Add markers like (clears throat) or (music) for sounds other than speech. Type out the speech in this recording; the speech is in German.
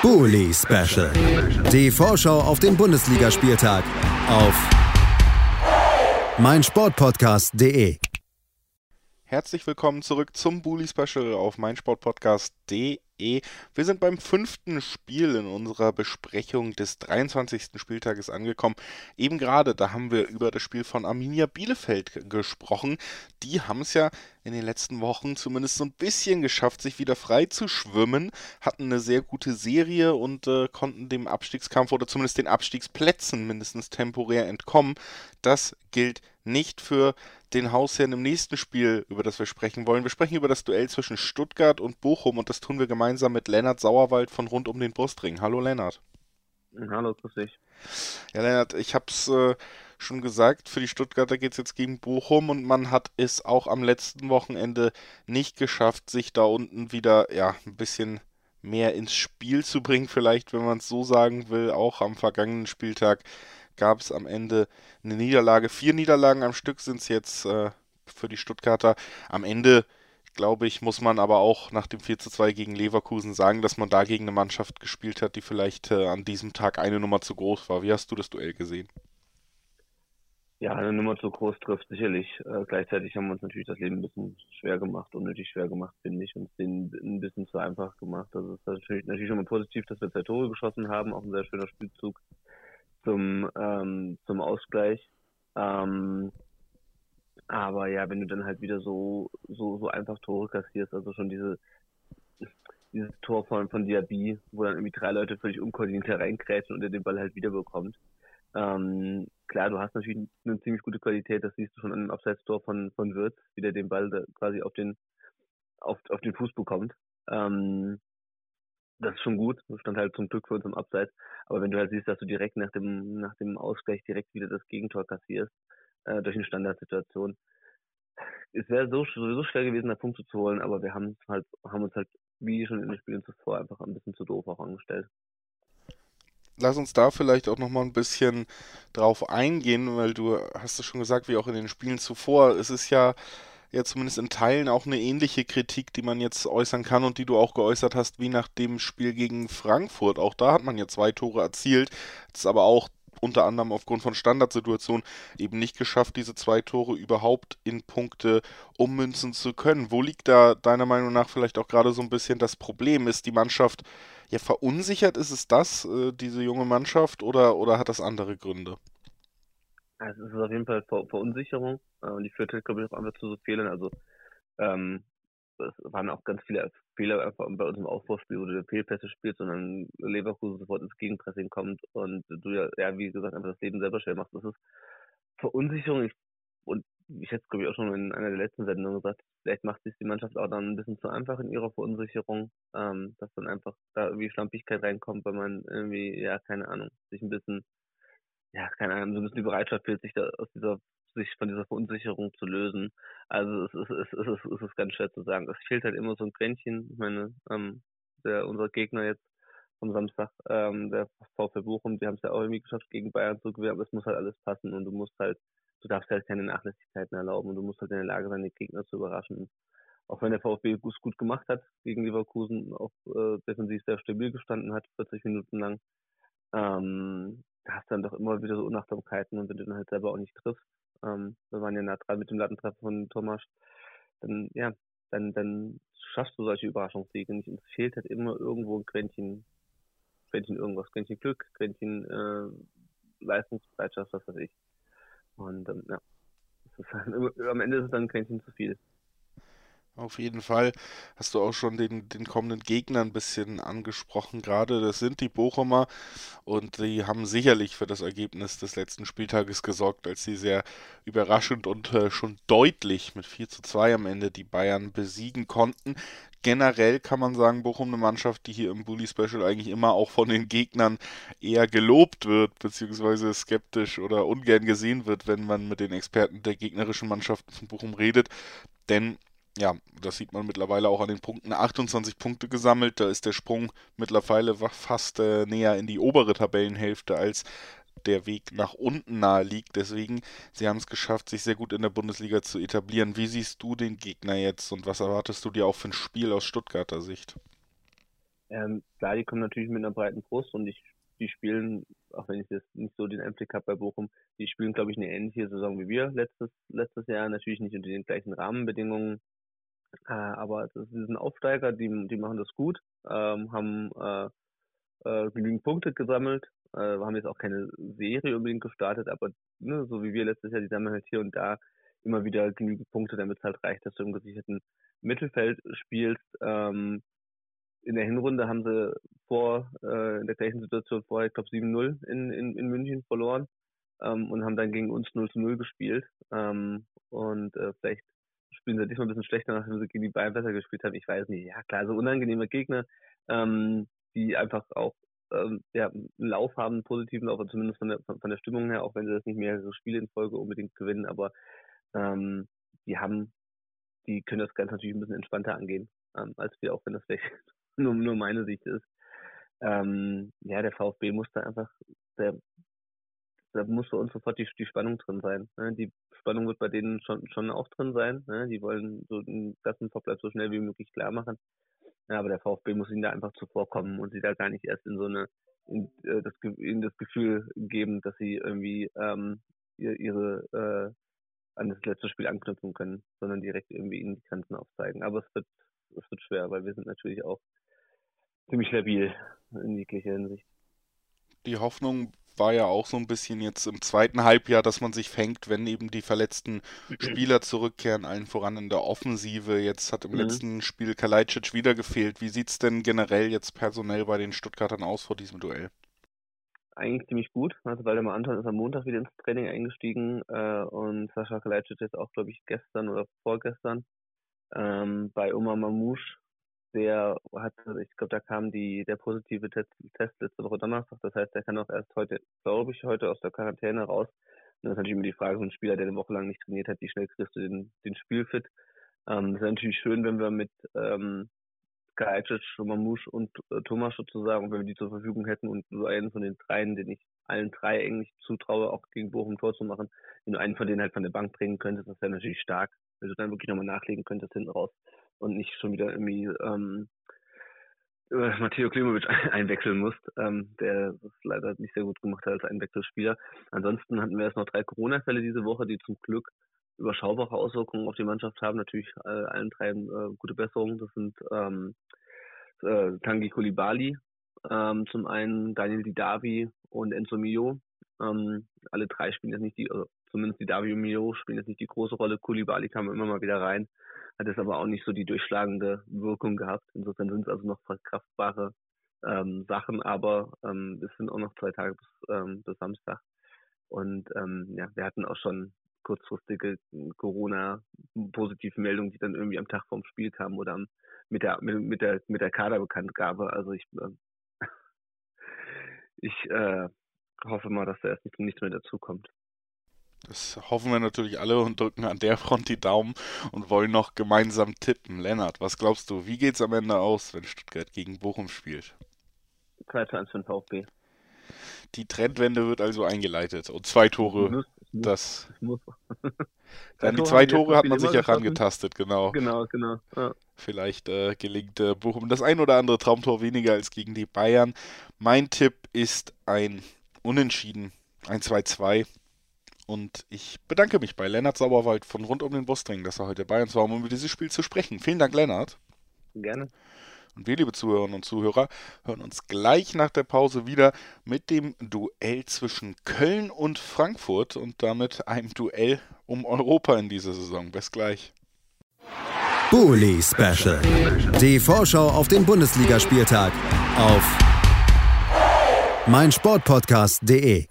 Bully Special. Die Vorschau auf den Bundesligaspieltag auf meinsportpodcast.de. Herzlich willkommen zurück zum Bully Special auf meinsportpodcast.de. Wir sind beim fünften Spiel in unserer Besprechung des 23. Spieltages angekommen. Eben gerade, da haben wir über das Spiel von Arminia Bielefeld gesprochen. Die haben es ja in den letzten Wochen zumindest so ein bisschen geschafft, sich wieder frei zu schwimmen, hatten eine sehr gute Serie und äh, konnten dem Abstiegskampf oder zumindest den Abstiegsplätzen mindestens temporär entkommen. Das gilt nicht für den Hausherrn im nächsten Spiel, über das wir sprechen wollen. Wir sprechen über das Duell zwischen Stuttgart und Bochum und das tun wir gemeinsam mit Lennart Sauerwald von rund um den Brustring. Hallo Lennart. Hallo, grüß dich. Ja, Lennart, ich hab's äh, schon gesagt, für die Stuttgarter geht es jetzt gegen Bochum und man hat es auch am letzten Wochenende nicht geschafft, sich da unten wieder ja ein bisschen mehr ins Spiel zu bringen, vielleicht, wenn man es so sagen will. Auch am vergangenen Spieltag gab es am Ende eine Niederlage. Vier Niederlagen am Stück sind es jetzt äh, für die Stuttgarter. Am Ende, glaube ich, muss man aber auch nach dem 4 zu 2 gegen Leverkusen sagen, dass man da gegen eine Mannschaft gespielt hat, die vielleicht äh, an diesem Tag eine Nummer zu groß war. Wie hast du das Duell gesehen? Ja, eine Nummer zu groß trifft sicherlich. Äh, gleichzeitig haben wir uns natürlich das Leben ein bisschen schwer gemacht, unnötig schwer gemacht, finde ich, und denen ein bisschen zu einfach gemacht. Also es ist natürlich, natürlich schon mal positiv, dass wir zwei Tore geschossen haben, auch ein sehr schöner Spielzug zum, ähm, zum Ausgleich. Ähm, aber ja, wenn du dann halt wieder so, so, so einfach Tore kassierst, also schon diese, dieses Tor von, von Diaby, wo dann irgendwie drei Leute völlig unkoordiniert hereinkrätschen und er den Ball halt wiederbekommt. Ähm, klar, du hast natürlich eine ziemlich gute Qualität, das siehst du schon an dem Abseits-Tor von, von Wirtz, wie der den Ball quasi auf den, auf, auf den Fuß bekommt. Ähm, das ist schon gut. Das stand halt zum Glück für uns im Abseits. Aber wenn du halt siehst, dass du direkt nach dem, nach dem Ausgleich direkt wieder das Gegentor kassierst, äh, durch eine Standardsituation, es wäre so, sowieso schwer gewesen, da Punkte zu holen, aber wir haben halt, haben uns halt, wie schon in den Spielen zuvor, einfach ein bisschen zu doof auch angestellt. Lass uns da vielleicht auch nochmal ein bisschen drauf eingehen, weil du hast es schon gesagt, wie auch in den Spielen zuvor, es ist ja ja zumindest in Teilen auch eine ähnliche Kritik, die man jetzt äußern kann und die du auch geäußert hast, wie nach dem Spiel gegen Frankfurt. Auch da hat man ja zwei Tore erzielt, das ist aber auch unter anderem aufgrund von Standardsituationen eben nicht geschafft, diese zwei Tore überhaupt in Punkte ummünzen zu können. Wo liegt da deiner Meinung nach vielleicht auch gerade so ein bisschen das Problem? Ist die Mannschaft ja verunsichert? Ist es das, äh, diese junge Mannschaft, oder, oder hat das andere Gründe? Also es ist auf jeden Fall Ver Verunsicherung äh, und die führt glaube ich, auch einfach zu so Fehlern. Also ähm, es waren auch ganz viele Fehler einfach bei uns im Aufbauspiel, wo du Fehlpässe spielst und dann Leverkusen sofort ins Gegenpressing kommt und du ja, ja, wie gesagt, einfach das Leben selber schwer machst. Das ist Verunsicherung. Ich, und ich hätte es, glaube ich, auch schon in einer der letzten Sendungen gesagt, vielleicht macht sich die Mannschaft auch dann ein bisschen zu einfach in ihrer Verunsicherung, ähm, dass dann einfach da irgendwie Schlampigkeit reinkommt, weil man irgendwie, ja, keine Ahnung, sich ein bisschen ja, keine Ahnung, so ein bisschen die Bereitschaft fehlt, sich da aus dieser, sich von dieser Verunsicherung zu lösen. Also es ist, es ist, es ist, ganz schwer zu sagen. Es fehlt halt immer so ein Quäntchen. Ich meine, ähm, der, unser Gegner jetzt am Samstag, ähm, der VfB Bochum, die haben es ja auch irgendwie geschafft, gegen Bayern zu gewinnen, aber es muss halt alles passen und du musst halt, du darfst halt keine Nachlässigkeiten erlauben und du musst halt in der Lage sein, den Gegner zu überraschen. Auch wenn der VfB es gut gemacht hat gegen Leverkusen, auch äh, defensiv sehr stabil gestanden hat, 40 Minuten lang, ähm, hast du dann doch immer wieder so Unachtsamkeiten und wenn du dann halt selber auch nicht triffst, ähm, wir waren ja nah dran mit dem Lattentreffer von Thomas, dann, ja, dann, dann schaffst du solche Überraschungssiege nicht und es fehlt halt immer irgendwo ein Quäntchen, Quäntchen irgendwas, Quäntchen Glück, Quäntchen äh, Leistungsbereitschaft, was weiß ich. Und ähm, ja, halt, (laughs) am Ende ist es dann ein Quäntchen zu viel. Auf jeden Fall hast du auch schon den, den kommenden Gegner ein bisschen angesprochen. Gerade das sind die Bochumer und die haben sicherlich für das Ergebnis des letzten Spieltages gesorgt, als sie sehr überraschend und äh, schon deutlich mit 4 zu 2 am Ende die Bayern besiegen konnten. Generell kann man sagen, Bochum eine Mannschaft, die hier im Bully Special eigentlich immer auch von den Gegnern eher gelobt wird, beziehungsweise skeptisch oder ungern gesehen wird, wenn man mit den Experten der gegnerischen Mannschaften von Bochum redet. Denn ja, das sieht man mittlerweile auch an den Punkten. 28 Punkte gesammelt, da ist der Sprung mittlerweile fast äh, näher in die obere Tabellenhälfte als der Weg nach unten nahe liegt. Deswegen, sie haben es geschafft, sich sehr gut in der Bundesliga zu etablieren. Wie siehst du den Gegner jetzt und was erwartest du dir auch für ein Spiel aus Stuttgarter Sicht? Ähm, klar, die kommen natürlich mit einer breiten Brust und ich, die spielen, auch wenn ich jetzt nicht so den Einblick habe bei Bochum, die spielen, glaube ich, eine ähnliche Saison wie wir letztes, letztes Jahr. Natürlich nicht unter den gleichen Rahmenbedingungen, äh, aber das sind Aufsteiger, die, die machen das gut, ähm, haben äh, äh, genügend Punkte gesammelt, äh, haben jetzt auch keine Serie unbedingt gestartet, aber ne, so wie wir letztes Jahr, die sammeln halt hier und da immer wieder genügend Punkte, damit es halt reicht, dass du im gesicherten Mittelfeld spielst. Ähm, in der Hinrunde haben sie vor, äh, in der gleichen Situation vorher, ich glaube 7-0 in, in, in München verloren ähm, und haben dann gegen uns 0 0 gespielt. Ähm, und äh, vielleicht spielen sie diesmal ein bisschen schlechter, nachdem sie gegen die Bayern besser gespielt haben. Ich weiß nicht. Ja klar, so unangenehme Gegner, ähm, die einfach auch ähm, ja, einen Lauf haben, einen positiven Lauf, zumindest von der, von der Stimmung her, auch wenn sie das nicht mehrere Spiele in Folge unbedingt gewinnen, aber ähm, die haben, die können das Ganze natürlich ein bisschen entspannter angehen, ähm, als wir, auch wenn das vielleicht (laughs) nur, nur meine Sicht ist. Ähm, ja, der VfB muss da einfach, der, da muss für uns sofort die, die Spannung drin sein. Ne? Die Spannung wird bei denen schon, schon auch drin sein. Ne? Die wollen so den Klassenverbleib so schnell wie möglich klar machen. Ja, aber der VfB muss ihnen da einfach zuvorkommen und sie da gar nicht erst in so eine, in, äh, das, ihnen das Gefühl geben, dass sie irgendwie ähm, ihre, äh, an das letzte Spiel anknüpfen können, sondern direkt irgendwie ihnen die Grenzen aufzeigen. Aber es wird, es wird schwer, weil wir sind natürlich auch ziemlich labil in jeglicher Hinsicht. Die Hoffnung war ja auch so ein bisschen jetzt im zweiten Halbjahr, dass man sich fängt, wenn eben die verletzten (clears throat) Spieler zurückkehren, allen voran in der Offensive. Jetzt hat im mhm. letzten Spiel Kalajdzic wieder gefehlt. Wie sieht es denn generell jetzt personell bei den Stuttgartern aus vor diesem Duell? eigentlich ziemlich gut. Also Waldemar Anton ist am Montag wieder ins Training eingestiegen äh, und Sascha Kalajdzic jetzt auch, glaube ich, gestern oder vorgestern. Ähm, bei Omar Mamouche, der hat, ich glaube, da kam die, der positive Test, Test letzte Woche Donnerstag. Das heißt, der kann auch erst heute, glaube ich, heute aus der Quarantäne raus. Und das ist natürlich immer die Frage, so ein Spieler, der eine Woche lang nicht trainiert hat, wie schnell kriegst du den, den Spielfit? Ähm, das ist natürlich schön, wenn wir mit ähm, Kalajdzic, Mamouche und äh, Thomas sozusagen, wenn wir die zur Verfügung hätten und so einen von den dreien, den ich allen drei eigentlich zutraue, auch gegen Bochum Tor zu machen, wenn du einen von denen halt von der Bank bringen könntest, das wäre natürlich stark, wenn du dann wirklich nochmal nachlegen könntest hinten raus und nicht schon wieder irgendwie ähm, äh, Matteo Klimovic (laughs) einwechseln musst, ähm, der das leider nicht sehr gut gemacht hat als Einwechselspieler. Ansonsten hatten wir jetzt noch drei Corona-Fälle diese Woche, die zum Glück überschaubare Auswirkungen auf die Mannschaft haben. Natürlich äh, allen drei äh, gute Besserungen. Das sind ähm, äh, Tangi Kulibali, ähm, zum einen Daniel Didavi und Enzo Mio. Ähm, alle drei spielen jetzt nicht die, also zumindest Didavi und Mio spielen jetzt nicht die große Rolle. Kulibali kam immer mal wieder rein, hat jetzt aber auch nicht so die durchschlagende Wirkung gehabt. Insofern sind es also noch verkraftbare ähm, Sachen, aber ähm, es sind auch noch zwei Tage bis, ähm, bis Samstag. Und ähm, ja, wir hatten auch schon kurzfristige Corona-Positivmeldungen, die dann irgendwie am Tag vorm Spiel kamen oder mit der mit, mit der mit der Kaderbekanntgabe. Also ich äh, (laughs) ich äh, hoffe mal, dass da erst nicht, nicht mehr dazukommt. Das hoffen wir natürlich alle und drücken an der Front die Daumen und wollen noch gemeinsam tippen. Lennart, was glaubst du, wie geht es am Ende aus, wenn Stuttgart gegen Bochum spielt? 2 zu 1 für den VfB. Die Trendwende wird also eingeleitet und zwei Tore muss, das. (laughs) Dann die zwei Tore hat man sich herangetastet, genau. Genau, genau. Ja. Vielleicht äh, gelingt äh, Bochum das ein oder andere Traumtor weniger als gegen die Bayern. Mein Tipp ist ein Unentschieden, ein 2-2. Und ich bedanke mich bei Lennart Sauerwald von Rund um den Brustring, dass er heute bei uns war, um über dieses Spiel zu sprechen. Vielen Dank, Lennart. Gerne. Und wir, liebe Zuhörerinnen und Zuhörer, hören uns gleich nach der Pause wieder mit dem Duell zwischen Köln und Frankfurt und damit einem Duell um Europa in dieser Saison. Bis gleich. Bully Special. Die Vorschau auf den Bundesligaspieltag auf meinsportpodcast.de.